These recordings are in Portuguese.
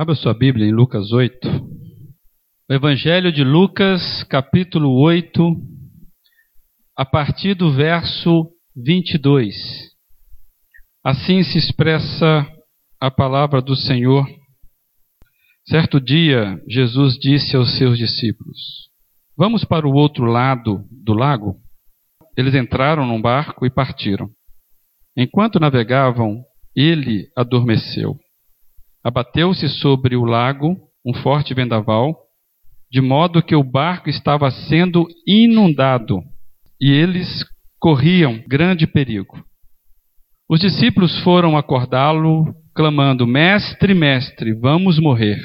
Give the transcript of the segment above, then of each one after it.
Abra sua Bíblia em Lucas 8. O Evangelho de Lucas, capítulo 8, a partir do verso 22. Assim se expressa a palavra do Senhor. Certo dia, Jesus disse aos seus discípulos: Vamos para o outro lado do lago? Eles entraram num barco e partiram. Enquanto navegavam, ele adormeceu. Abateu-se sobre o lago um forte vendaval, de modo que o barco estava sendo inundado e eles corriam grande perigo. Os discípulos foram acordá-lo, clamando: Mestre, mestre, vamos morrer.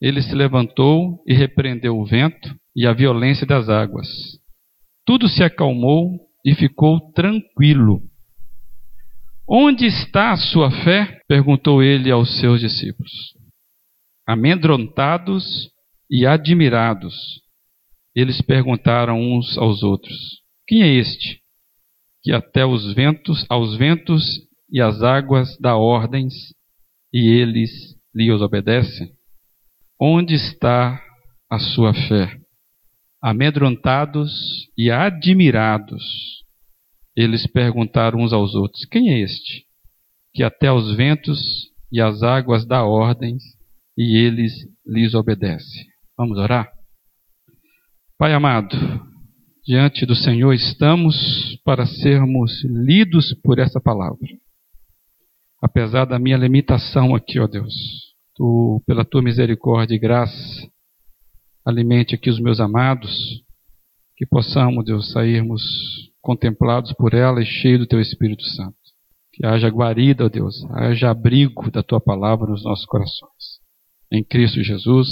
Ele se levantou e repreendeu o vento e a violência das águas. Tudo se acalmou e ficou tranquilo. Onde está a sua fé? perguntou ele aos seus discípulos. Amedrontados e admirados, eles perguntaram uns aos outros: Quem é este que até os ventos, aos ventos e às águas dá ordens e eles lhe os obedecem? Onde está a sua fé? Amedrontados e admirados, eles perguntaram uns aos outros: Quem é este? Que até os ventos e as águas dá ordens e eles lhes obedecem. Vamos orar? Pai amado, diante do Senhor estamos para sermos lidos por essa palavra. Apesar da minha limitação aqui, ó Deus, tu, pela tua misericórdia e graça, alimente aqui os meus amados, que possamos, Deus, sairmos contemplados por ela e cheios do teu Espírito Santo. Que haja guarida, ó Deus, haja abrigo da tua palavra nos nossos corações. Em Cristo Jesus.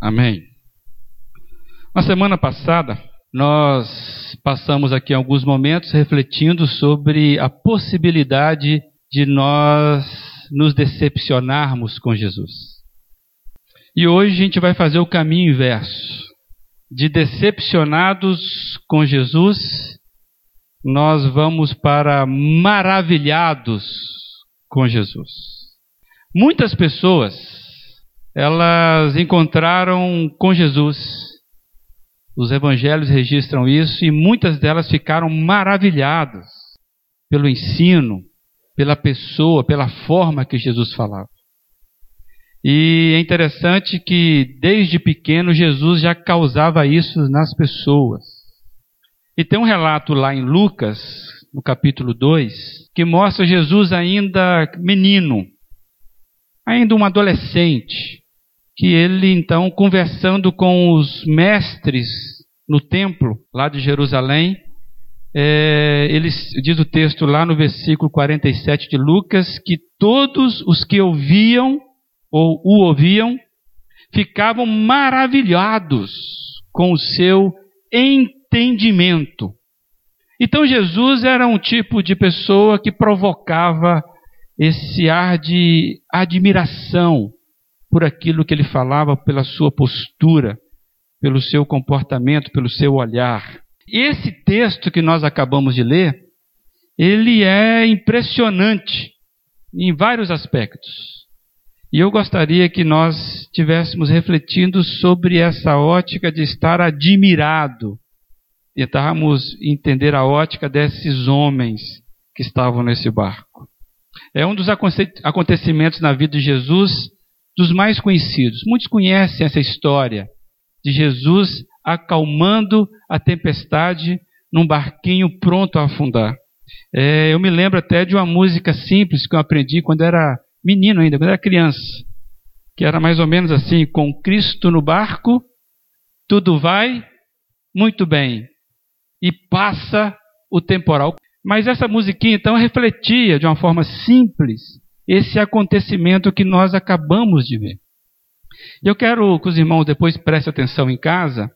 Amém. Na semana passada, nós passamos aqui alguns momentos refletindo sobre a possibilidade de nós nos decepcionarmos com Jesus. E hoje a gente vai fazer o caminho inverso. De decepcionados com Jesus nós vamos para maravilhados com Jesus. Muitas pessoas, elas encontraram com Jesus. Os evangelhos registram isso e muitas delas ficaram maravilhadas pelo ensino, pela pessoa, pela forma que Jesus falava. E é interessante que desde pequeno Jesus já causava isso nas pessoas. E tem um relato lá em Lucas, no capítulo 2, que mostra Jesus ainda menino, ainda um adolescente, que ele então conversando com os mestres no templo lá de Jerusalém, é, ele diz o texto lá no versículo 47 de Lucas que todos os que ouviam ou o ouviam ficavam maravilhados com o seu entendimento entendimento. Então Jesus era um tipo de pessoa que provocava esse ar de admiração por aquilo que ele falava, pela sua postura, pelo seu comportamento, pelo seu olhar. Esse texto que nós acabamos de ler, ele é impressionante em vários aspectos. E eu gostaria que nós estivéssemos refletindo sobre essa ótica de estar admirado tentarmos entender a ótica desses homens que estavam nesse barco. É um dos acontecimentos na vida de Jesus dos mais conhecidos. Muitos conhecem essa história de Jesus acalmando a tempestade num barquinho pronto a afundar. É, eu me lembro até de uma música simples que eu aprendi quando era menino ainda, quando era criança, que era mais ou menos assim: com Cristo no barco, tudo vai muito bem e passa o temporal. Mas essa musiquinha então refletia de uma forma simples esse acontecimento que nós acabamos de ver. Eu quero que os irmãos depois prestem atenção em casa.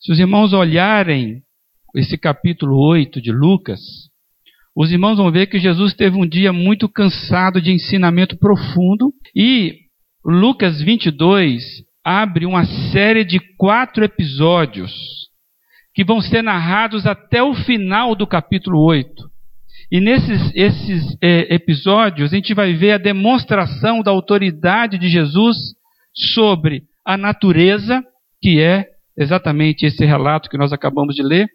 Se os irmãos olharem esse capítulo 8 de Lucas, os irmãos vão ver que Jesus teve um dia muito cansado de ensinamento profundo e Lucas 22 abre uma série de quatro episódios que vão ser narrados até o final do capítulo 8. E nesses esses, é, episódios, a gente vai ver a demonstração da autoridade de Jesus sobre a natureza, que é exatamente esse relato que nós acabamos de ler.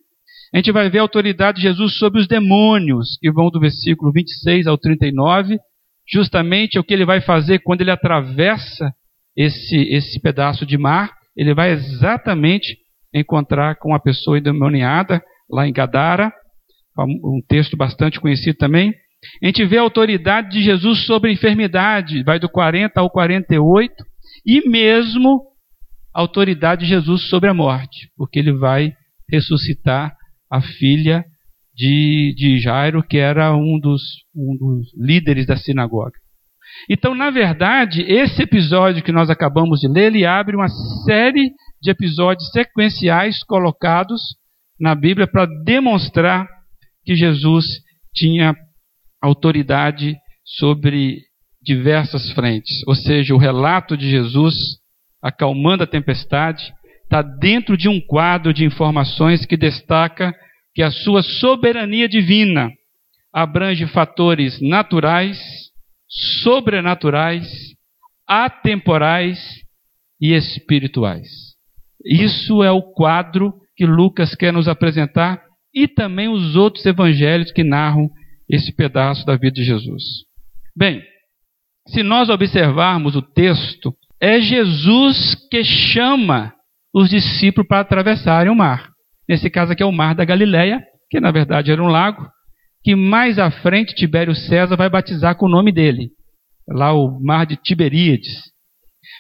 A gente vai ver a autoridade de Jesus sobre os demônios, que vão do versículo 26 ao 39, justamente o que ele vai fazer quando ele atravessa esse, esse pedaço de mar, ele vai exatamente encontrar com a pessoa endemoniada lá em Gadara, um texto bastante conhecido também. A gente vê a autoridade de Jesus sobre a enfermidade, vai do 40 ao 48, e mesmo a autoridade de Jesus sobre a morte, porque ele vai ressuscitar a filha de, de Jairo, que era um dos, um dos líderes da sinagoga. Então, na verdade, esse episódio que nós acabamos de ler, ele abre uma série de episódios sequenciais colocados na Bíblia para demonstrar que Jesus tinha autoridade sobre diversas frentes. Ou seja, o relato de Jesus acalmando a tempestade está dentro de um quadro de informações que destaca que a sua soberania divina abrange fatores naturais, sobrenaturais, atemporais e espirituais. Isso é o quadro que Lucas quer nos apresentar e também os outros evangelhos que narram esse pedaço da vida de Jesus. Bem, se nós observarmos o texto, é Jesus que chama os discípulos para atravessarem o mar. Nesse caso aqui é o mar da Galileia, que na verdade era um lago, que mais à frente Tibério César vai batizar com o nome dele, lá o mar de Tiberíades.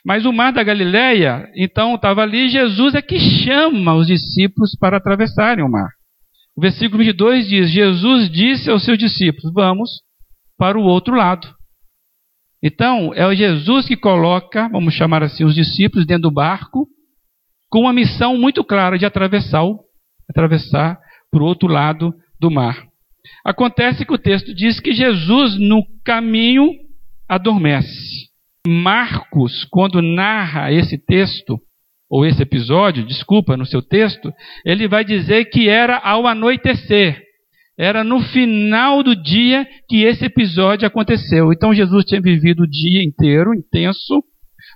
Mas o mar da Galileia, então estava ali, Jesus é que chama os discípulos para atravessarem o mar. O versículo 22 diz: Jesus disse aos seus discípulos: Vamos para o outro lado. Então, é Jesus que coloca, vamos chamar assim, os discípulos dentro do barco, com uma missão muito clara de atravessar, o, atravessar para o outro lado do mar. Acontece que o texto diz que Jesus, no caminho, adormece. Marcos, quando narra esse texto, ou esse episódio, desculpa, no seu texto, ele vai dizer que era ao anoitecer. Era no final do dia que esse episódio aconteceu. Então Jesus tinha vivido o dia inteiro, intenso.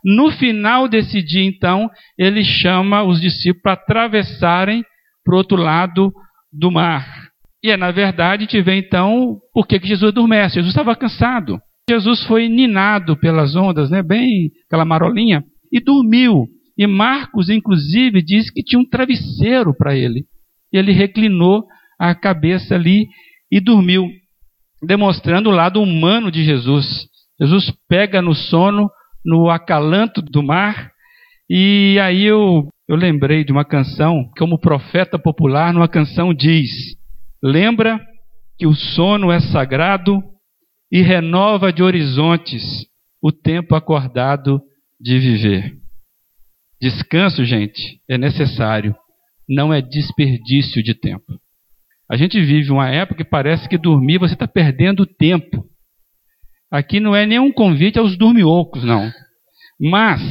No final desse dia, então, ele chama os discípulos para atravessarem para o outro lado do mar. E é, na verdade, gente vê então por que Jesus adormece. Jesus estava cansado. Jesus foi ninado pelas ondas, né? bem aquela marolinha, e dormiu. E Marcos, inclusive, diz que tinha um travesseiro para ele. E ele reclinou a cabeça ali e dormiu, demonstrando o lado humano de Jesus. Jesus pega no sono, no acalanto do mar, e aí eu, eu lembrei de uma canção, como profeta popular, numa canção diz: Lembra que o sono é sagrado e renova de horizontes o tempo acordado de viver. Descanso, gente, é necessário, não é desperdício de tempo. A gente vive uma época que parece que dormir você está perdendo tempo. Aqui não é nenhum convite aos dormiocos, não. Mas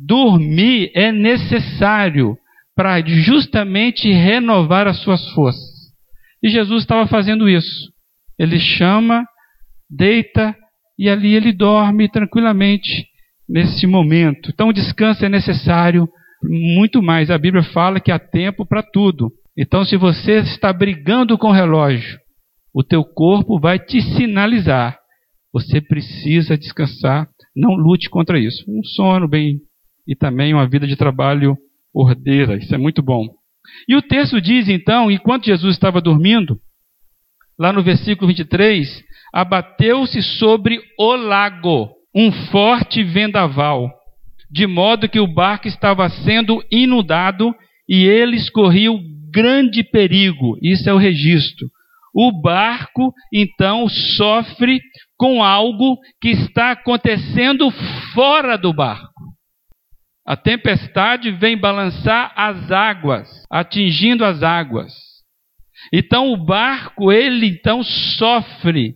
dormir é necessário para justamente renovar as suas forças. E Jesus estava fazendo isso. Ele chama, deita e ali ele dorme tranquilamente nesse momento. Então, o descanso é necessário muito mais. A Bíblia fala que há tempo para tudo. Então, se você está brigando com o relógio, o teu corpo vai te sinalizar. Você precisa descansar. Não lute contra isso. Um sono bem e também uma vida de trabalho ordeira. Isso é muito bom. E o texto diz então, enquanto Jesus estava dormindo, lá no versículo 23, abateu-se sobre o lago um forte vendaval, de modo que o barco estava sendo inundado e eles corriam grande perigo. Isso é o registro. O barco, então, sofre com algo que está acontecendo fora do barco. A tempestade vem balançar as águas, atingindo as águas. Então o barco, ele então sofre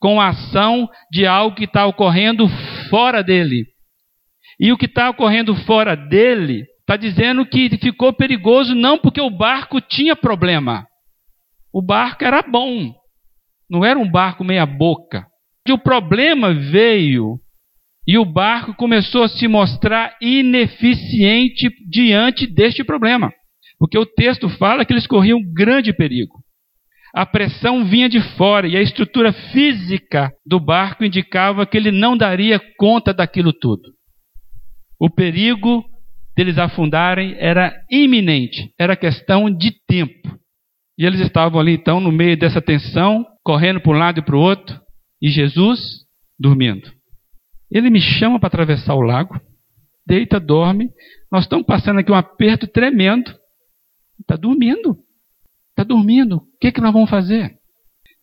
com a ação de algo que está ocorrendo fora dele. E o que está ocorrendo fora dele está dizendo que ficou perigoso não porque o barco tinha problema. O barco era bom. Não era um barco meia-boca. O problema veio e o barco começou a se mostrar ineficiente diante deste problema. Porque o texto fala que eles corriam grande perigo. A pressão vinha de fora e a estrutura física do barco indicava que ele não daria conta daquilo tudo. O perigo deles afundarem era iminente, era questão de tempo. E eles estavam ali então no meio dessa tensão, correndo para um lado e para o outro, e Jesus dormindo. Ele me chama para atravessar o lago, deita, dorme. Nós estamos passando aqui um aperto tremendo. Está dormindo. Está dormindo. O que, que nós vamos fazer?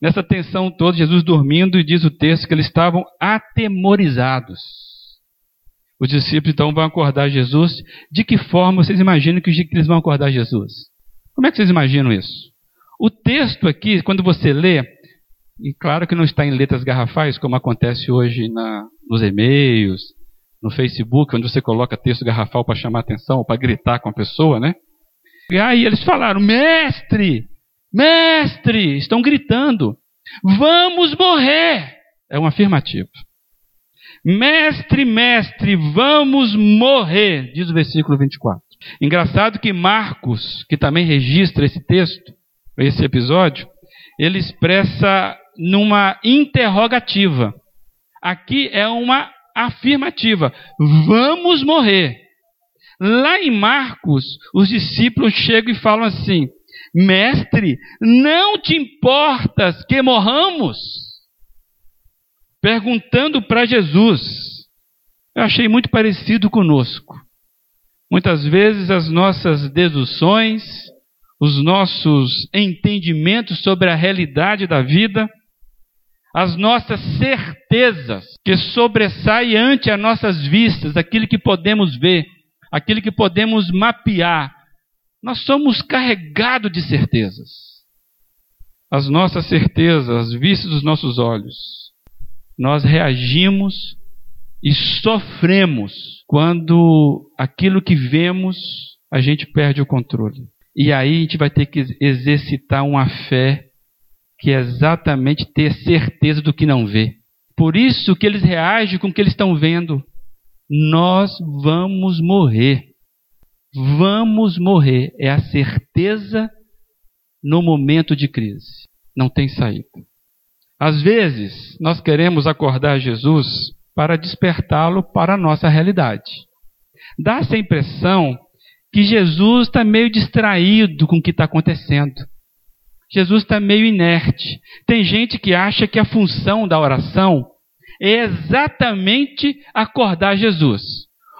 Nessa tensão toda, Jesus dormindo, e diz o texto que eles estavam atemorizados. Os discípulos então vão acordar Jesus. De que forma vocês imaginam que eles vão acordar Jesus? Como é que vocês imaginam isso? O texto aqui, quando você lê, e claro que não está em letras garrafais, como acontece hoje na, nos e-mails, no Facebook, onde você coloca texto garrafal para chamar atenção, para gritar com a pessoa, né? E aí eles falaram: Mestre, mestre, estão gritando, vamos morrer. É um afirmativo. Mestre, mestre, vamos morrer, diz o versículo 24. Engraçado que Marcos, que também registra esse texto, esse episódio, ele expressa numa interrogativa. Aqui é uma afirmativa: vamos morrer. Lá em Marcos, os discípulos chegam e falam assim: Mestre, não te importas que morramos? Perguntando para Jesus. Eu achei muito parecido conosco. Muitas vezes as nossas deduções, os nossos entendimentos sobre a realidade da vida, as nossas certezas que sobressaem ante as nossas vistas, aquilo que podemos ver, aquilo que podemos mapear. Nós somos carregados de certezas. As nossas certezas, as vistas dos nossos olhos. Nós reagimos e sofremos quando aquilo que vemos a gente perde o controle. E aí a gente vai ter que exercitar uma fé que é exatamente ter certeza do que não vê. Por isso que eles reagem com o que eles estão vendo. Nós vamos morrer. Vamos morrer. É a certeza no momento de crise. Não tem saída. Às vezes, nós queremos acordar Jesus para despertá-lo para a nossa realidade. Dá essa impressão que Jesus está meio distraído com o que está acontecendo. Jesus está meio inerte. Tem gente que acha que a função da oração é exatamente acordar Jesus,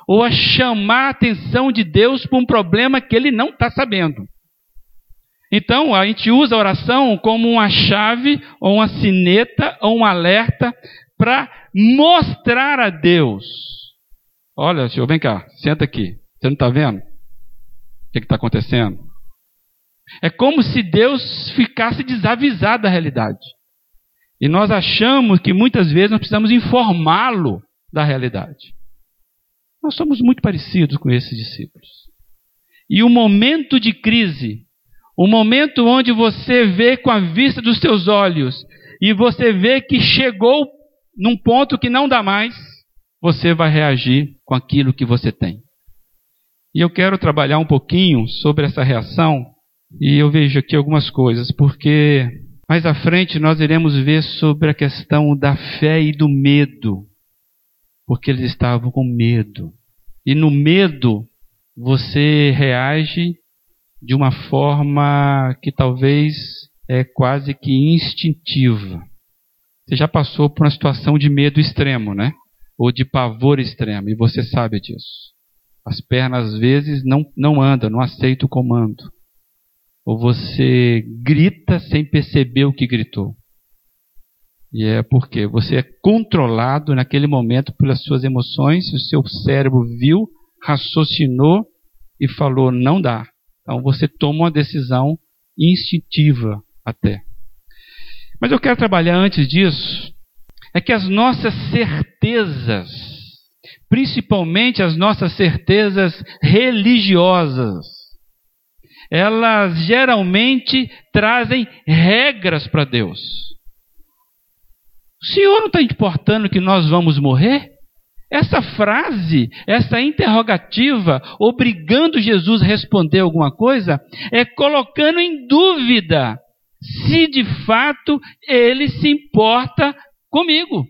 ou a chamar a atenção de Deus para um problema que ele não está sabendo. Então, a gente usa a oração como uma chave, ou uma sineta, ou um alerta para mostrar a Deus. Olha, senhor, vem cá, senta aqui. Você não está vendo? O que está acontecendo? É como se Deus ficasse desavisado da realidade. E nós achamos que muitas vezes nós precisamos informá-lo da realidade. Nós somos muito parecidos com esses discípulos. E o momento de crise, o momento onde você vê com a vista dos seus olhos e você vê que chegou num ponto que não dá mais, você vai reagir com aquilo que você tem. E eu quero trabalhar um pouquinho sobre essa reação e eu vejo aqui algumas coisas, porque mais à frente nós iremos ver sobre a questão da fé e do medo, porque eles estavam com medo. E no medo você reage de uma forma que talvez é quase que instintiva. Você já passou por uma situação de medo extremo, né? Ou de pavor extremo, e você sabe disso. As pernas às vezes não, não andam, não aceitam o comando ou você grita sem perceber o que gritou. E é porque você é controlado naquele momento pelas suas emoções, o seu cérebro viu, raciocinou e falou: não dá. Então você toma uma decisão instintiva até. Mas eu quero trabalhar antes disso, é que as nossas certezas, principalmente as nossas certezas religiosas, elas geralmente trazem regras para Deus. O Senhor não está importando que nós vamos morrer? Essa frase, essa interrogativa, obrigando Jesus a responder alguma coisa, é colocando em dúvida se de fato ele se importa comigo.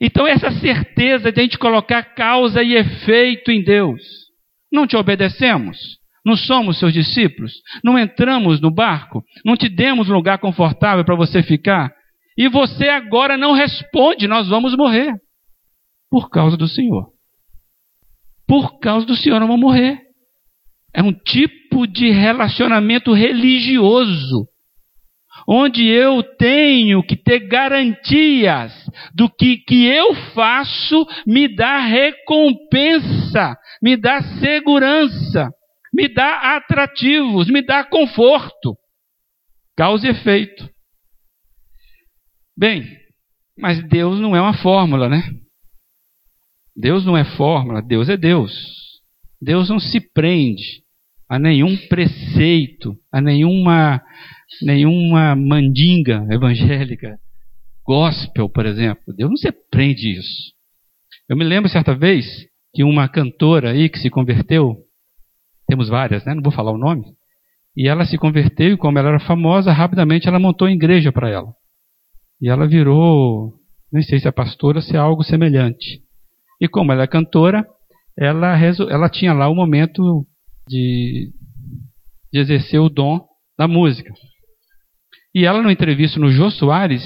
Então, essa certeza de a gente colocar causa e efeito em Deus. Não te obedecemos? Não somos seus discípulos? Não entramos no barco? Não te demos um lugar confortável para você ficar? E você agora não responde, nós vamos morrer. Por causa do Senhor. Por causa do Senhor, não vão morrer. É um tipo de relacionamento religioso, onde eu tenho que ter garantias do que, que eu faço me dá recompensa, me dá segurança, me dá atrativos, me dá conforto. Causa e efeito. Bem, mas Deus não é uma fórmula, né? Deus não é fórmula, Deus é Deus. Deus não se prende a nenhum preceito, a nenhuma, nenhuma mandinga evangélica, gospel, por exemplo. Deus não se prende isso. Eu me lembro certa vez que uma cantora aí que se converteu, temos várias, né? Não vou falar o nome. E ela se converteu e como ela era famosa, rapidamente ela montou uma igreja para ela. E ela virou, nem sei se é pastora, se é algo semelhante. E como ela é cantora, ela, ela tinha lá o momento de, de exercer o dom da música. E ela, numa entrevista no Jô Soares,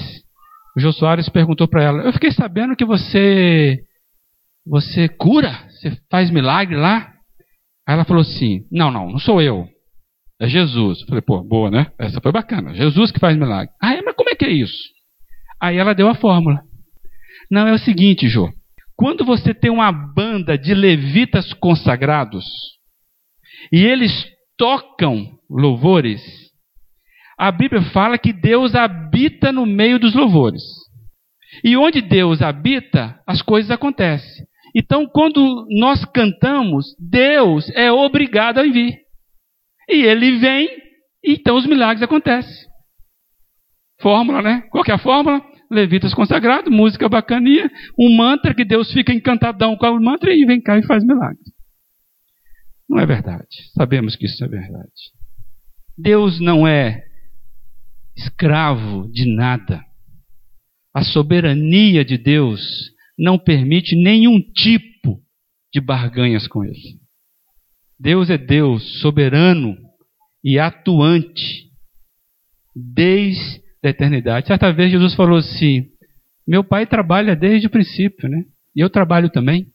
o Jô Soares perguntou para ela: Eu fiquei sabendo que você você cura, você faz milagre lá. Aí ela falou assim: Não, não, não sou eu. É Jesus. Eu falei, pô, boa, né? Essa foi bacana. Jesus que faz milagre. Ah, mas como é que é isso? Aí ela deu a fórmula. Não, é o seguinte, Jô. Quando você tem uma banda de levitas consagrados e eles tocam louvores, a Bíblia fala que Deus habita no meio dos louvores. E onde Deus habita, as coisas acontecem. Então, quando nós cantamos, Deus é obrigado a vir. E ele vem, e então os milagres acontecem. Fórmula, né? Qual é a fórmula? levitas consagrados, música bacaninha, um mantra que Deus fica encantadão com o mantra e vem cá e faz milagre. Não é verdade. Sabemos que isso é verdade. Deus não é escravo de nada. A soberania de Deus não permite nenhum tipo de barganhas com Ele. Deus é Deus soberano e atuante desde da eternidade. Certa vez Jesus falou assim: Meu pai trabalha desde o princípio, né? E eu trabalho também.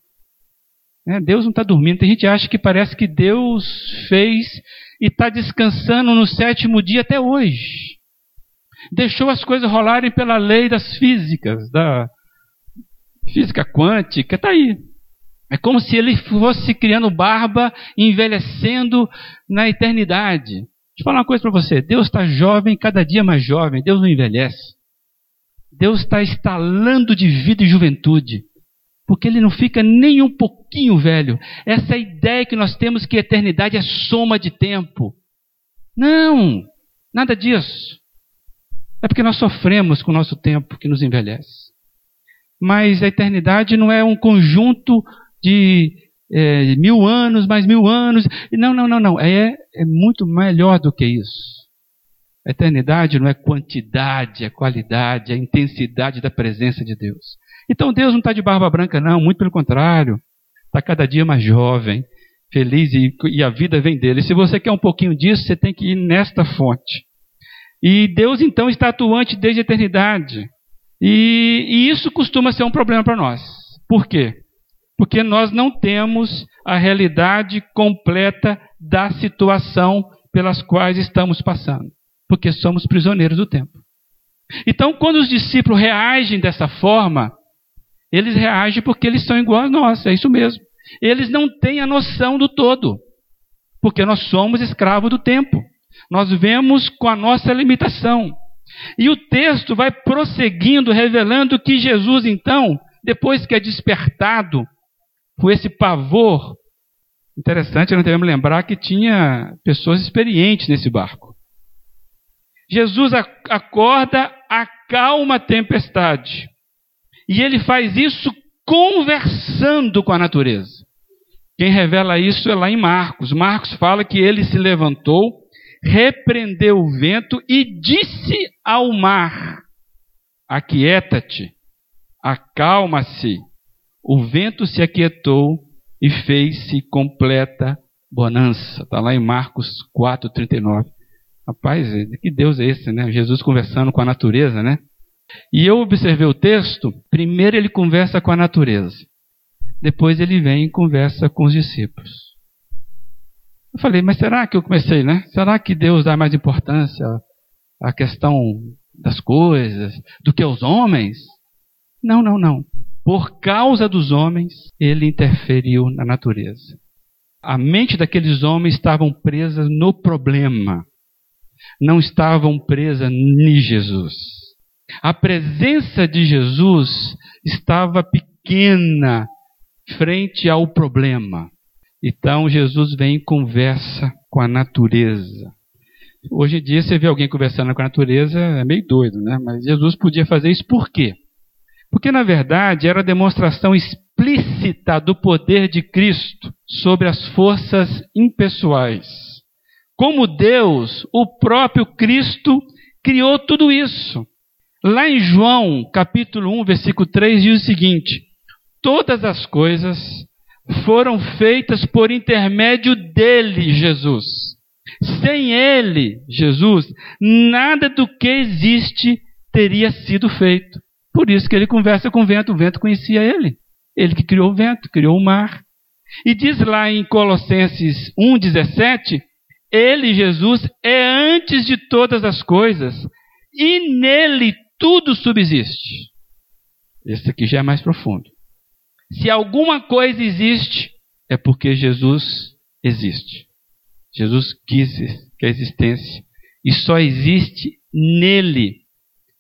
É, Deus não está dormindo. Tem gente que acha que parece que Deus fez e está descansando no sétimo dia até hoje. Deixou as coisas rolarem pela lei das físicas, da física quântica, está aí. É como se ele fosse criando barba, envelhecendo na eternidade. Deixa eu falar uma coisa para você. Deus está jovem, cada dia mais jovem. Deus não envelhece. Deus está estalando de vida e juventude. Porque ele não fica nem um pouquinho velho. Essa é ideia que nós temos que a eternidade é soma de tempo. Não, nada disso. É porque nós sofremos com o nosso tempo que nos envelhece. Mas a eternidade não é um conjunto de é, mil anos, mais mil anos. Não, não, não, não. É, é muito melhor do que isso. A eternidade não é quantidade, é qualidade, é intensidade da presença de Deus. Então Deus não está de barba branca, não, muito pelo contrário. Está cada dia mais jovem, feliz e, e a vida vem dele. Se você quer um pouquinho disso, você tem que ir nesta fonte. E Deus então está atuante desde a eternidade. E, e isso costuma ser um problema para nós. Por quê? porque nós não temos a realidade completa da situação pelas quais estamos passando, porque somos prisioneiros do tempo. Então, quando os discípulos reagem dessa forma, eles reagem porque eles são igual a nós, é isso mesmo. Eles não têm a noção do todo, porque nós somos escravos do tempo. Nós vemos com a nossa limitação. E o texto vai prosseguindo, revelando que Jesus, então, depois que é despertado com esse pavor. Interessante, nós devemos lembrar que tinha pessoas experientes nesse barco. Jesus acorda acalma a tempestade. E ele faz isso conversando com a natureza. Quem revela isso é lá em Marcos. Marcos fala que ele se levantou, repreendeu o vento e disse ao mar: Aquieta-te, acalma-se. O vento se aquietou e fez-se completa bonança. Está lá em Marcos 4,39. Rapaz, que Deus é esse, né? Jesus conversando com a natureza, né? E eu observei o texto, primeiro ele conversa com a natureza. Depois ele vem e conversa com os discípulos. Eu falei, mas será que eu comecei, né? Será que Deus dá mais importância à questão das coisas do que aos homens? Não, não, não. Por causa dos homens, ele interferiu na natureza. A mente daqueles homens estavam presas no problema, não estavam presas em Jesus. A presença de Jesus estava pequena frente ao problema. Então Jesus vem e conversa com a natureza. Hoje em dia você vê alguém conversando com a natureza, é meio doido, né? Mas Jesus podia fazer isso por quê? Porque na verdade era a demonstração explícita do poder de Cristo sobre as forças impessoais. Como Deus, o próprio Cristo criou tudo isso. Lá em João, capítulo 1, versículo 3, diz o seguinte: Todas as coisas foram feitas por intermédio dele, Jesus. Sem ele, Jesus, nada do que existe teria sido feito. Por isso que ele conversa com o vento, o vento conhecia ele. Ele que criou o vento, criou o mar. E diz lá em Colossenses 1,17: Ele, Jesus, é antes de todas as coisas, e nele tudo subsiste. Esse aqui já é mais profundo. Se alguma coisa existe, é porque Jesus existe. Jesus quis que a existência. E só existe nele.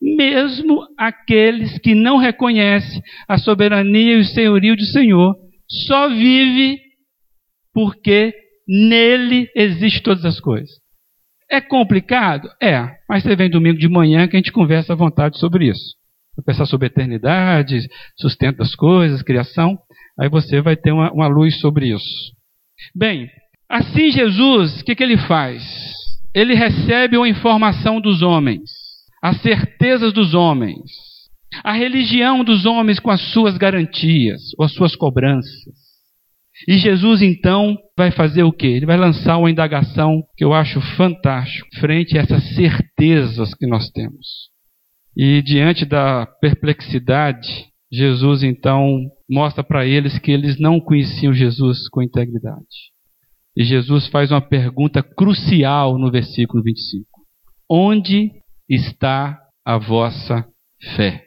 Mesmo aqueles que não reconhecem a soberania e o senhorio do Senhor, só vive porque nele existe todas as coisas. É complicado? É, mas você vem domingo de manhã que a gente conversa à vontade sobre isso. Pensar sobre eternidade, sustento das coisas, criação, aí você vai ter uma, uma luz sobre isso. Bem, assim Jesus, o que, que ele faz? Ele recebe uma informação dos homens, as certezas dos homens, a religião dos homens com as suas garantias ou as suas cobranças. E Jesus então vai fazer o quê? Ele vai lançar uma indagação que eu acho fantástico frente a essas certezas que nós temos. E diante da perplexidade, Jesus então mostra para eles que eles não conheciam Jesus com integridade. E Jesus faz uma pergunta crucial no versículo 25: Onde está a vossa fé?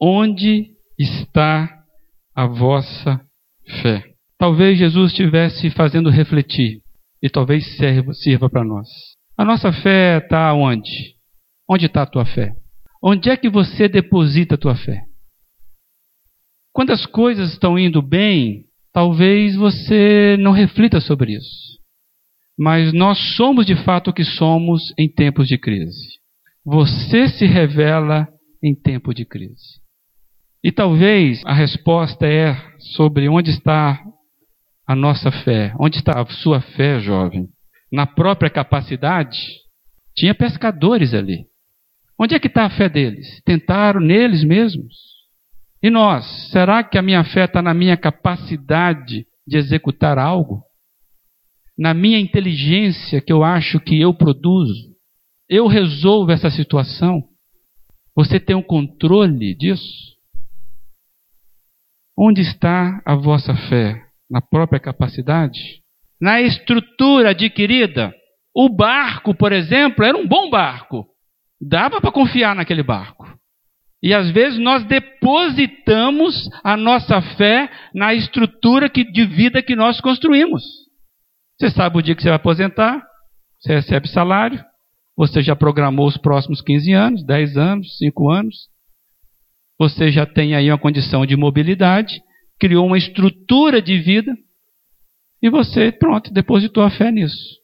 Onde está a vossa fé. Talvez Jesus estivesse fazendo refletir e talvez sirva, sirva para nós. A nossa fé está onde? Onde está a tua fé? Onde é que você deposita a tua fé? Quando as coisas estão indo bem, talvez você não reflita sobre isso. Mas nós somos de fato o que somos em tempos de crise. Você se revela em tempo de crise. E talvez a resposta é sobre onde está a nossa fé. Onde está a sua fé, jovem? Na própria capacidade? Tinha pescadores ali. Onde é que está a fé deles? Tentaram neles mesmos. E nós? Será que a minha fé está na minha capacidade de executar algo? Na minha inteligência que eu acho que eu produzo? Eu resolvo essa situação? Você tem um controle disso? Onde está a vossa fé? Na própria capacidade? Na estrutura adquirida? O barco, por exemplo, era um bom barco. Dava para confiar naquele barco. E às vezes nós depositamos a nossa fé na estrutura que, de vida que nós construímos. Você sabe o dia que você vai aposentar, você recebe salário, você já programou os próximos 15 anos, 10 anos, 5 anos, você já tem aí uma condição de mobilidade, criou uma estrutura de vida e você, pronto, depositou a fé nisso.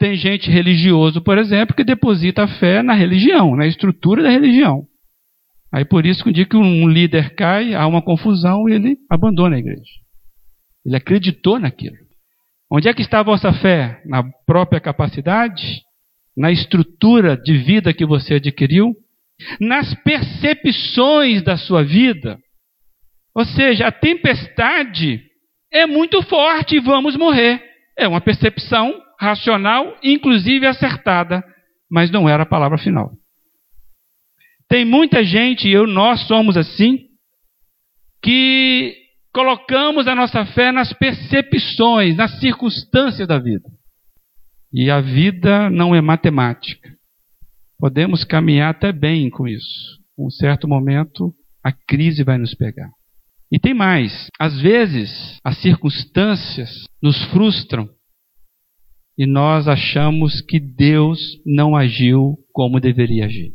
Tem gente religioso, por exemplo, que deposita a fé na religião, na estrutura da religião. Aí por isso que um dia que um líder cai, há uma confusão e ele abandona a igreja. Ele acreditou naquilo. Onde é que está a vossa fé? Na própria capacidade? Na estrutura de vida que você adquiriu? Nas percepções da sua vida? Ou seja, a tempestade é muito forte e vamos morrer. É uma percepção racional, inclusive acertada, mas não era a palavra final. Tem muita gente, eu nós somos assim, que colocamos a nossa fé nas percepções, nas circunstâncias da vida. E a vida não é matemática. Podemos caminhar até bem com isso. Um certo momento, a crise vai nos pegar. E tem mais. Às vezes, as circunstâncias nos frustram e nós achamos que Deus não agiu como deveria agir.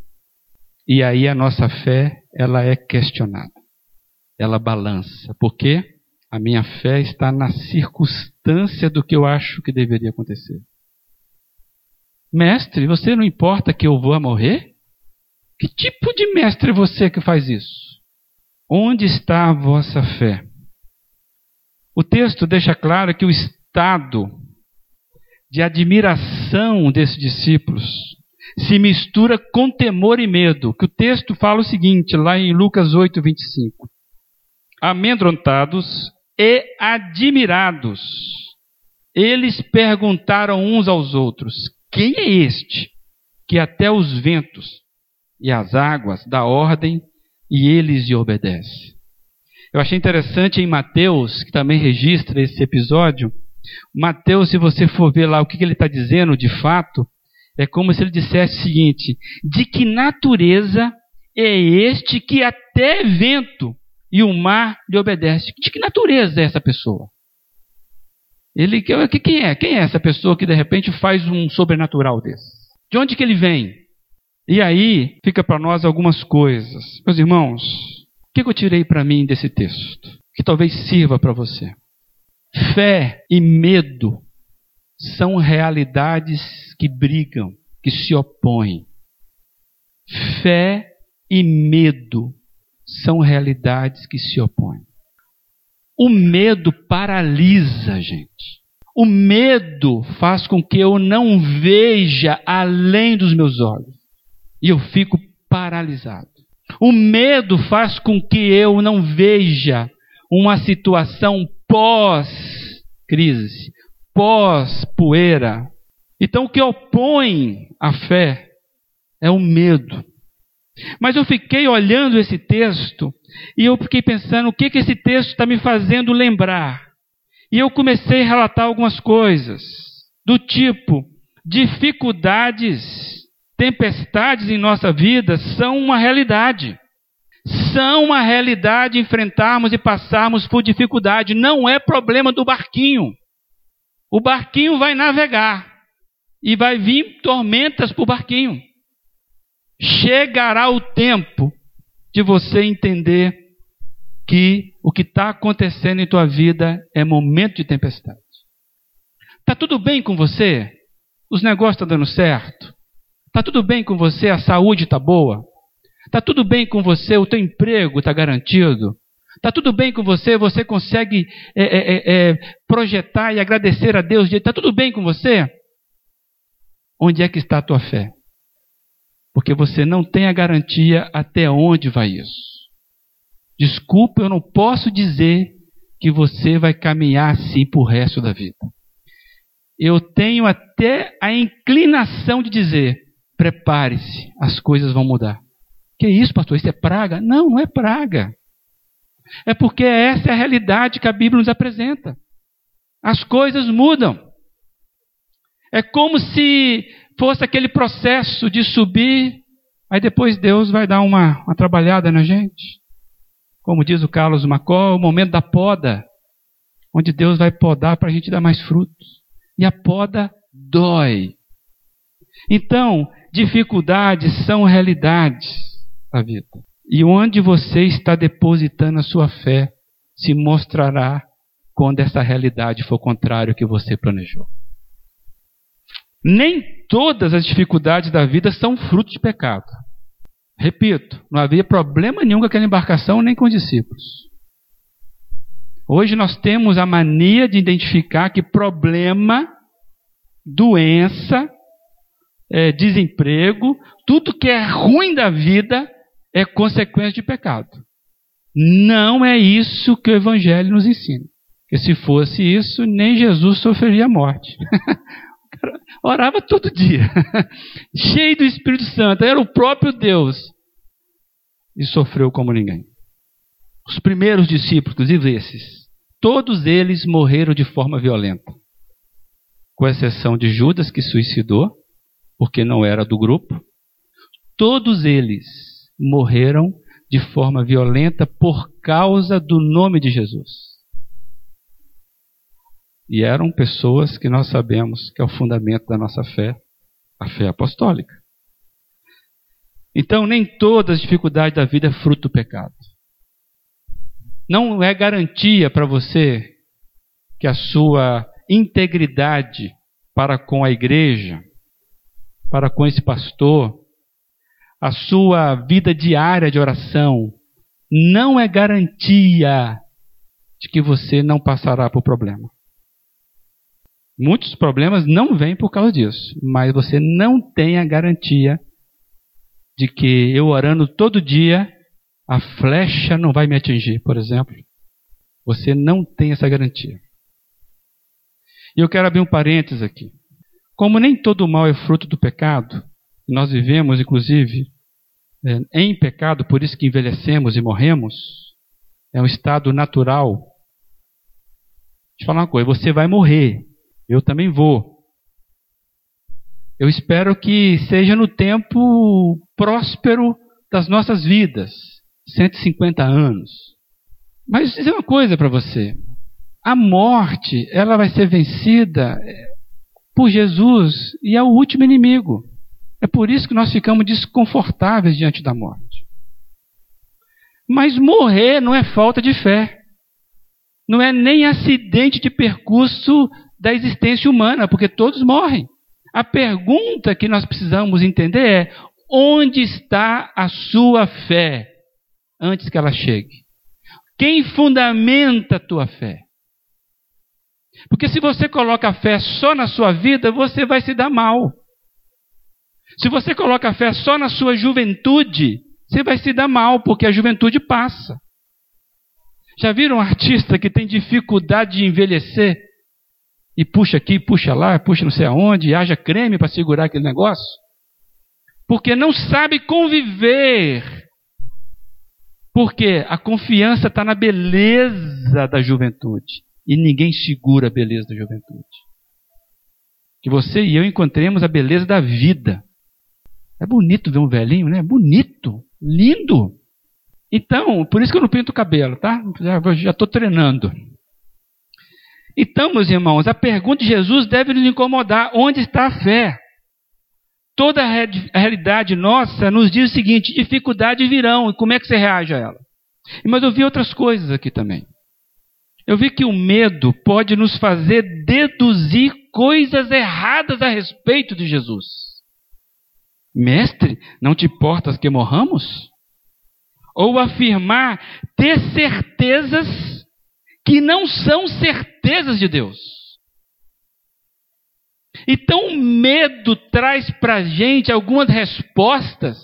E aí a nossa fé, ela é questionada. Ela balança. Por quê? A minha fé está na circunstância do que eu acho que deveria acontecer. Mestre, você não importa que eu vou morrer? Que tipo de mestre é você que faz isso? Onde está a vossa fé? O texto deixa claro que o estado de admiração desses discípulos se mistura com temor e medo. Que o texto fala o seguinte, lá em Lucas 8, 25: Amedrontados e admirados, eles perguntaram uns aos outros: Quem é este que até os ventos e as águas dá ordem e eles lhe obedecem. Eu achei interessante em Mateus, que também registra esse episódio. Mateus, se você for ver lá o que ele está dizendo de fato, é como se ele dissesse o seguinte: de que natureza é este que até vento e o mar lhe obedece? De que natureza é essa pessoa? Ele, quem é? Quem é essa pessoa que de repente faz um sobrenatural desse? De onde que ele vem? E aí fica para nós algumas coisas. Meus irmãos, o que eu tirei para mim desse texto? Que talvez sirva para você. Fé e medo são realidades que brigam, que se opõem. Fé e medo são realidades que se opõem. O medo paralisa, gente. O medo faz com que eu não veja além dos meus olhos e eu fico paralisado. O medo faz com que eu não veja uma situação pós-crise, pós-poeira. Então, o que opõe a fé é o medo. Mas eu fiquei olhando esse texto e eu fiquei pensando o que, que esse texto está me fazendo lembrar. E eu comecei a relatar algumas coisas, do tipo dificuldades Tempestades em nossa vida são uma realidade. São uma realidade enfrentarmos e passarmos por dificuldade. Não é problema do barquinho. O barquinho vai navegar e vai vir tormentas para o barquinho. Chegará o tempo de você entender que o que está acontecendo em tua vida é momento de tempestade. Está tudo bem com você? Os negócios estão dando certo? Está tudo bem com você? A saúde está boa? Está tudo bem com você? O teu emprego está garantido? Está tudo bem com você? Você consegue é, é, é, é, projetar e agradecer a Deus? Está tudo bem com você? Onde é que está a tua fé? Porque você não tem a garantia até onde vai isso. Desculpa, eu não posso dizer que você vai caminhar assim para o resto da vida. Eu tenho até a inclinação de dizer: prepare-se, as coisas vão mudar. Que isso, pastor? Isso é praga? Não, não é praga. É porque essa é a realidade que a Bíblia nos apresenta. As coisas mudam. É como se fosse aquele processo de subir, aí depois Deus vai dar uma, uma trabalhada na gente. Como diz o Carlos Macó, o momento da poda, onde Deus vai podar para a gente dar mais frutos. E a poda dói. Então, Dificuldades são realidades da vida. E onde você está depositando a sua fé se mostrará quando essa realidade for contrário ao que você planejou. Nem todas as dificuldades da vida são fruto de pecado. Repito, não havia problema nenhum com aquela embarcação nem com os discípulos. Hoje nós temos a mania de identificar que problema, doença, é, desemprego, tudo que é ruim da vida é consequência de pecado. Não é isso que o Evangelho nos ensina. Porque se fosse isso, nem Jesus sofreria a morte. Orava todo dia, cheio do Espírito Santo, era o próprio Deus. E sofreu como ninguém. Os primeiros discípulos, inclusive esses, todos eles morreram de forma violenta. Com exceção de Judas, que suicidou, porque não era do grupo. Todos eles morreram de forma violenta por causa do nome de Jesus. E eram pessoas que nós sabemos que é o fundamento da nossa fé, a fé apostólica. Então, nem todas as dificuldades da vida é fruto do pecado. Não é garantia para você que a sua integridade para com a igreja, para com esse pastor, a sua vida diária de oração, não é garantia de que você não passará por problema. Muitos problemas não vêm por causa disso, mas você não tem a garantia de que eu orando todo dia, a flecha não vai me atingir, por exemplo. Você não tem essa garantia. E eu quero abrir um parênteses aqui. Como nem todo mal é fruto do pecado, nós vivemos, inclusive, em pecado, por isso que envelhecemos e morremos, é um estado natural. Deixa eu falar uma coisa: você vai morrer, eu também vou. Eu espero que seja no tempo próspero das nossas vidas 150 anos. Mas dizer uma coisa para você: a morte ela vai ser vencida é, por Jesus e é o último inimigo. É por isso que nós ficamos desconfortáveis diante da morte. Mas morrer não é falta de fé. Não é nem acidente de percurso da existência humana, porque todos morrem. A pergunta que nós precisamos entender é: onde está a sua fé antes que ela chegue? Quem fundamenta a tua fé? Porque se você coloca a fé só na sua vida, você vai se dar mal. Se você coloca a fé só na sua juventude, você vai se dar mal, porque a juventude passa. Já viram um artista que tem dificuldade de envelhecer? E puxa aqui, puxa lá, puxa não sei aonde, e haja creme para segurar aquele negócio? Porque não sabe conviver. Porque a confiança está na beleza da juventude. E ninguém segura a beleza da juventude. Que você e eu encontremos a beleza da vida. É bonito ver um velhinho, né? Bonito, lindo. Então, por isso que eu não pinto o cabelo, tá? Já estou treinando. Então, meus irmãos, a pergunta de Jesus deve nos incomodar: onde está a fé? Toda a realidade nossa nos diz o seguinte: dificuldades virão, e como é que você reage a ela? Mas eu vi outras coisas aqui também. Eu vi que o medo pode nos fazer deduzir coisas erradas a respeito de Jesus. Mestre, não te importas que morramos? Ou afirmar ter certezas que não são certezas de Deus. Então o medo traz para a gente algumas respostas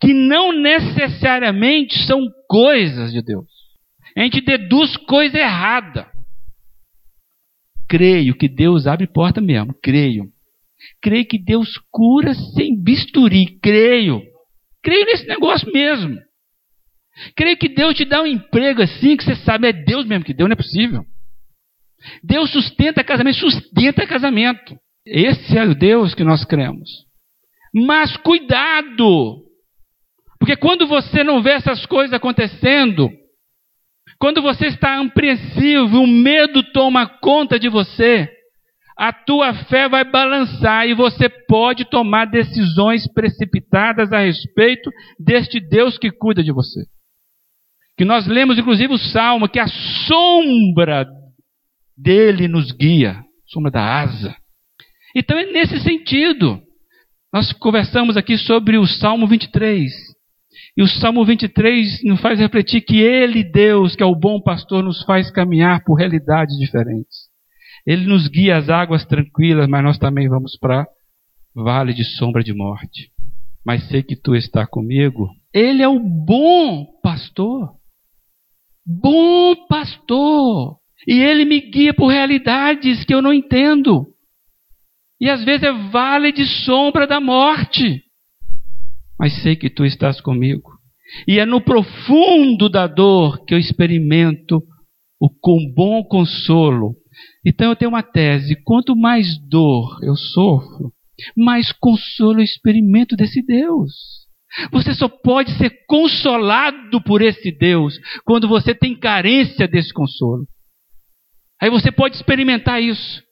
que não necessariamente são coisas de Deus. A gente deduz coisa errada. Creio que Deus abre porta mesmo, creio. Creio que Deus cura sem bisturi, creio. Creio nesse negócio mesmo. Creio que Deus te dá um emprego assim que você sabe, é Deus mesmo que deu, não é possível. Deus sustenta casamento, sustenta casamento. Esse é o Deus que nós cremos. Mas cuidado! Porque quando você não vê essas coisas acontecendo, quando você está apreensivo, o medo toma conta de você, a tua fé vai balançar e você pode tomar decisões precipitadas a respeito deste Deus que cuida de você. Que nós lemos inclusive o salmo que a sombra dele nos guia, sombra da asa. Então é nesse sentido. Nós conversamos aqui sobre o Salmo 23. E o Salmo 23 nos faz refletir que Ele, Deus, que é o bom pastor, nos faz caminhar por realidades diferentes. Ele nos guia às águas tranquilas, mas nós também vamos para vale de sombra de morte. Mas sei que tu está comigo. Ele é o bom pastor. Bom pastor. E ele me guia por realidades que eu não entendo. E às vezes é vale de sombra da morte. Mas sei que tu estás comigo. E é no profundo da dor que eu experimento o com bom consolo então eu tenho uma tese: quanto mais dor eu sofro, mais consolo eu experimento desse Deus. Você só pode ser consolado por esse Deus quando você tem carência desse consolo. Aí você pode experimentar isso.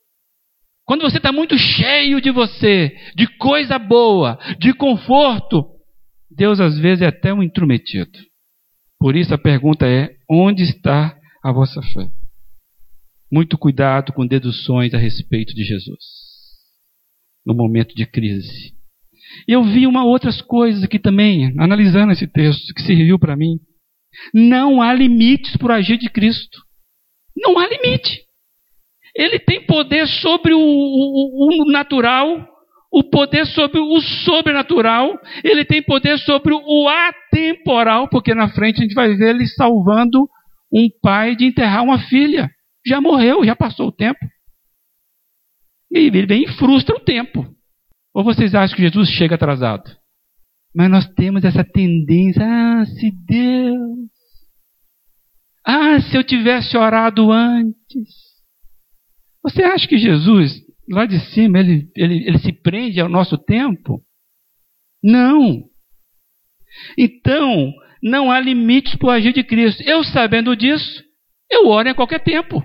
Quando você está muito cheio de você, de coisa boa, de conforto, Deus às vezes é até um intrometido. Por isso a pergunta é: onde está a vossa fé? Muito cuidado com deduções a respeito de Jesus no momento de crise. E eu vi uma outras coisas aqui também, analisando esse texto, que serviu para mim. Não há limites para o agir de Cristo. Não há limite. Ele tem poder sobre o, o, o natural, o poder sobre o sobrenatural, ele tem poder sobre o atemporal, porque na frente a gente vai ver ele salvando um pai de enterrar uma filha já morreu, já passou o tempo. E ele vem e frustra o tempo. Ou vocês acham que Jesus chega atrasado? Mas nós temos essa tendência, ah, se Deus. Ah, se eu tivesse orado antes. Você acha que Jesus, lá de cima, ele, ele, ele se prende ao nosso tempo? Não. Então, não há limites para o agir de Cristo. Eu sabendo disso, eu oro em qualquer tempo.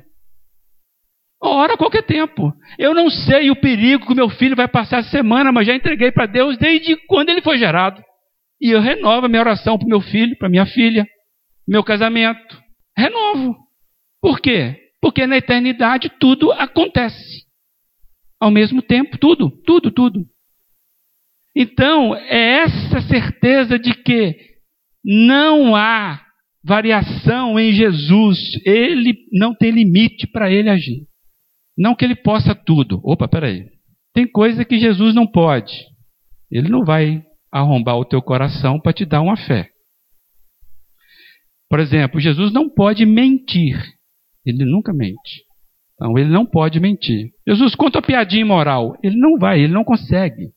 Ora a qualquer tempo. Eu não sei o perigo que meu filho vai passar essa semana, mas já entreguei para Deus desde quando ele foi gerado. E eu renovo a minha oração para meu filho, para minha filha, meu casamento. Renovo. Por quê? Porque na eternidade tudo acontece. Ao mesmo tempo, tudo, tudo, tudo. Então, é essa certeza de que não há variação em Jesus, ele não tem limite para ele agir. Não que ele possa tudo. Opa, peraí. Tem coisa que Jesus não pode. Ele não vai arrombar o teu coração para te dar uma fé. Por exemplo, Jesus não pode mentir. Ele nunca mente. Então, ele não pode mentir. Jesus conta piadinha moral. Ele não vai, ele não consegue.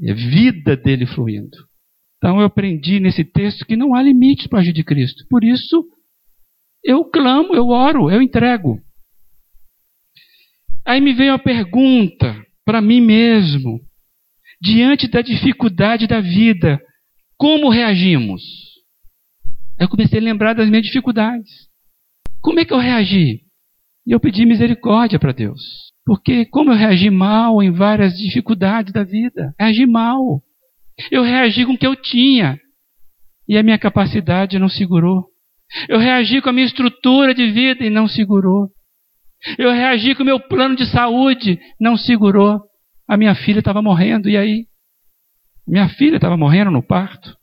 É vida dele fluindo. Então, eu aprendi nesse texto que não há limites para agir de Cristo. Por isso, eu clamo, eu oro, eu entrego. Aí me veio a pergunta para mim mesmo: diante da dificuldade da vida, como reagimos? Eu comecei a lembrar das minhas dificuldades. Como é que eu reagi? E eu pedi misericórdia para Deus. Porque como eu reagi mal em várias dificuldades da vida, reagi mal. Eu reagi com o que eu tinha e a minha capacidade não segurou. Eu reagi com a minha estrutura de vida e não segurou. Eu reagi com o meu plano de saúde, não segurou. A minha filha estava morrendo, e aí? Minha filha estava morrendo no parto.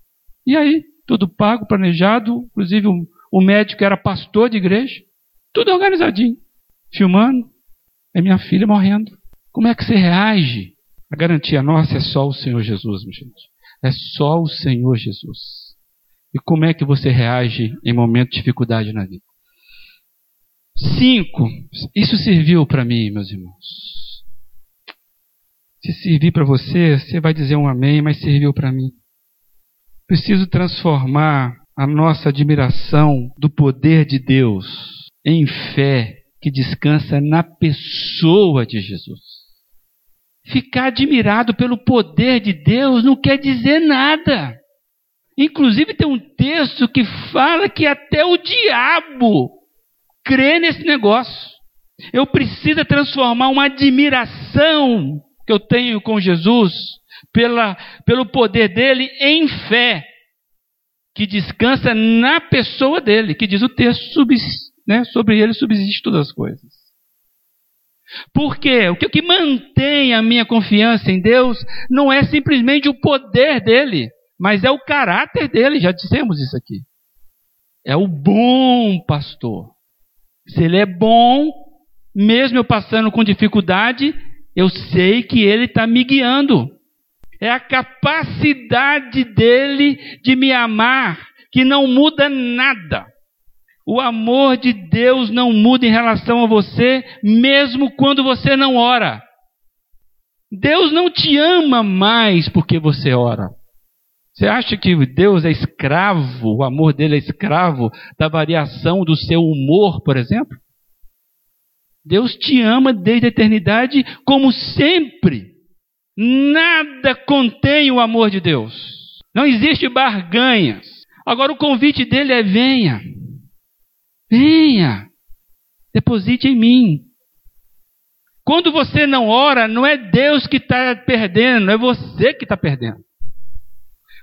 E aí? Tudo pago, planejado, inclusive o, médico era pastor de igreja. Tudo organizadinho. Filmando. É minha filha morrendo. Como é que você reage? A garantia nossa é só o Senhor Jesus, minha gente. É só o Senhor Jesus. E como é que você reage em momento de dificuldade na vida? Cinco, isso serviu para mim, meus irmãos. Se servir para você, você vai dizer um amém, mas serviu para mim. Preciso transformar a nossa admiração do poder de Deus em fé que descansa na pessoa de Jesus. Ficar admirado pelo poder de Deus não quer dizer nada. Inclusive, tem um texto que fala que até o diabo crer nesse negócio. Eu preciso transformar uma admiração que eu tenho com Jesus pela, pelo poder dele em fé, que descansa na pessoa dele, que diz o texto, né, sobre ele subsiste todas as coisas. Por quê? O que mantém a minha confiança em Deus não é simplesmente o poder dele, mas é o caráter dele, já dissemos isso aqui. É o bom pastor. Se ele é bom, mesmo eu passando com dificuldade, eu sei que ele está me guiando. É a capacidade dele de me amar que não muda nada. O amor de Deus não muda em relação a você, mesmo quando você não ora. Deus não te ama mais porque você ora. Você acha que Deus é escravo, o amor dele é escravo da variação do seu humor, por exemplo? Deus te ama desde a eternidade, como sempre. Nada contém o amor de Deus. Não existe barganhas. Agora o convite dele é: venha. Venha. Deposite em mim. Quando você não ora, não é Deus que está perdendo, é você que está perdendo.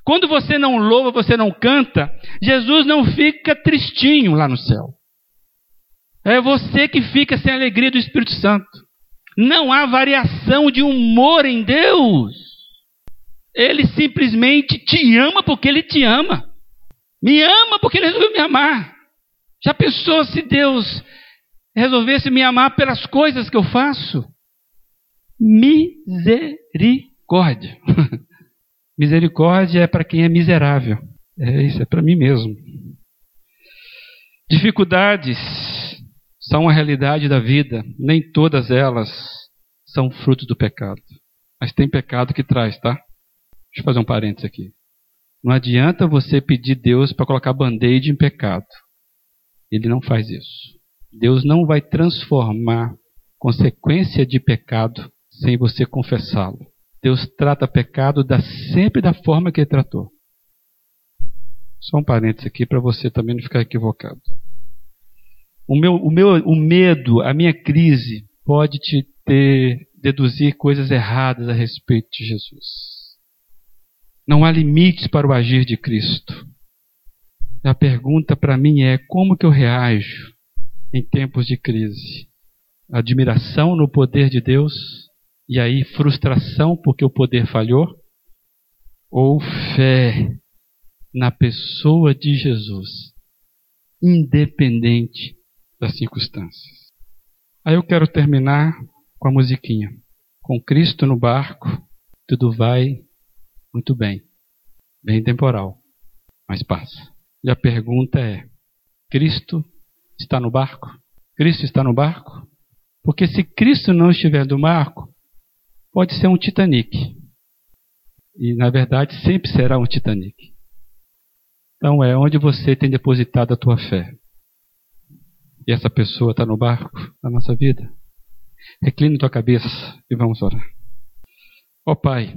Quando você não louva, você não canta, Jesus não fica tristinho lá no céu. É você que fica sem a alegria do Espírito Santo. Não há variação de humor em Deus. Ele simplesmente te ama porque ele te ama. Me ama porque ele resolveu me amar. Já pensou se Deus resolvesse me amar pelas coisas que eu faço? Misericórdia. Misericórdia é para quem é miserável. É isso, é para mim mesmo. Dificuldades são a realidade da vida. Nem todas elas são fruto do pecado. Mas tem pecado que traz, tá? Deixa eu fazer um parênteses aqui. Não adianta você pedir Deus para colocar band-aid em pecado. Ele não faz isso. Deus não vai transformar consequência de pecado sem você confessá-lo. Deus trata pecado da, sempre da forma que ele tratou. Só um parênteses aqui para você também não ficar equivocado. O meu, o meu, o medo, a minha crise pode te ter deduzir coisas erradas a respeito de Jesus. Não há limites para o agir de Cristo. A pergunta para mim é como que eu reajo em tempos de crise? Admiração no poder de Deus e aí frustração porque o poder falhou? Ou fé na pessoa de Jesus, independente das circunstâncias? Aí eu quero terminar com a musiquinha. Com Cristo no barco, tudo vai muito bem. Bem temporal, mas passa. E a pergunta é: Cristo está no barco? Cristo está no barco? Porque se Cristo não estiver no barco, pode ser um Titanic. E na verdade sempre será um Titanic. Então é onde você tem depositado a tua fé. E essa pessoa está no barco da nossa vida. Recline tua cabeça e vamos orar. Ó oh, Pai,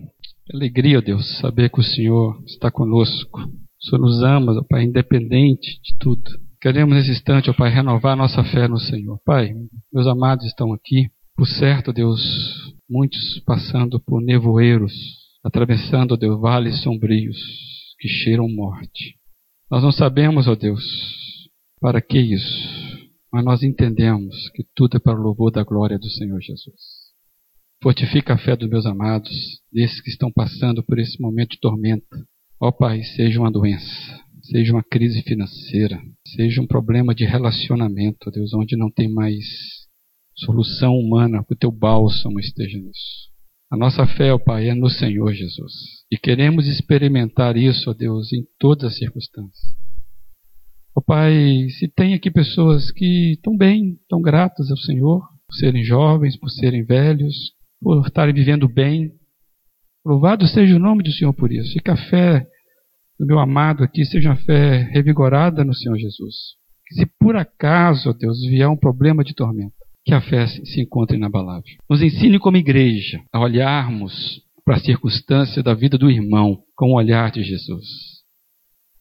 alegria, ó Deus, saber que o Senhor está conosco. O Senhor nos ama, ó Pai, independente de tudo. Queremos nesse instante, ó Pai, renovar nossa fé no Senhor. Pai, meus amados estão aqui. Por certo, Deus, muitos passando por nevoeiros, atravessando, ó Deus, vales sombrios que cheiram morte. Nós não sabemos, ó Deus, para que isso, mas nós entendemos que tudo é para o louvor da glória do Senhor Jesus. Fortifica a fé dos meus amados, desses que estão passando por esse momento de tormenta. Ó Pai, seja uma doença, seja uma crise financeira, seja um problema de relacionamento, Deus, onde não tem mais solução humana, que o teu bálsamo esteja nisso. A nossa fé, ó Pai, é no Senhor Jesus. E queremos experimentar isso, ó Deus, em todas as circunstâncias. Ó Pai, se tem aqui pessoas que estão bem, estão gratas ao Senhor, por serem jovens, por serem velhos, por estarem vivendo bem. Louvado seja o nome do Senhor por isso. E que a fé do meu amado aqui seja uma fé revigorada no Senhor Jesus. Que se por acaso, ó Deus, vier um problema de tormenta, que a fé se encontre inabalável. Nos ensine como igreja a olharmos para a circunstância da vida do irmão com o olhar de Jesus.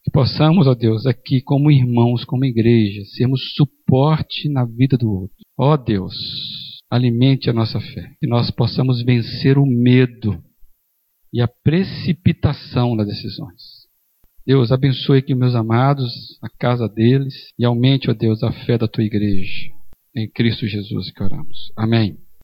Que possamos, ó Deus, aqui como irmãos, como igreja, sermos suporte na vida do outro. Ó Deus, alimente a nossa fé, que nós possamos vencer o medo e a precipitação das decisões. Deus, abençoe aqui meus amados, a casa deles, e aumente, ó Deus, a fé da tua igreja. Em Cristo Jesus que oramos. Amém.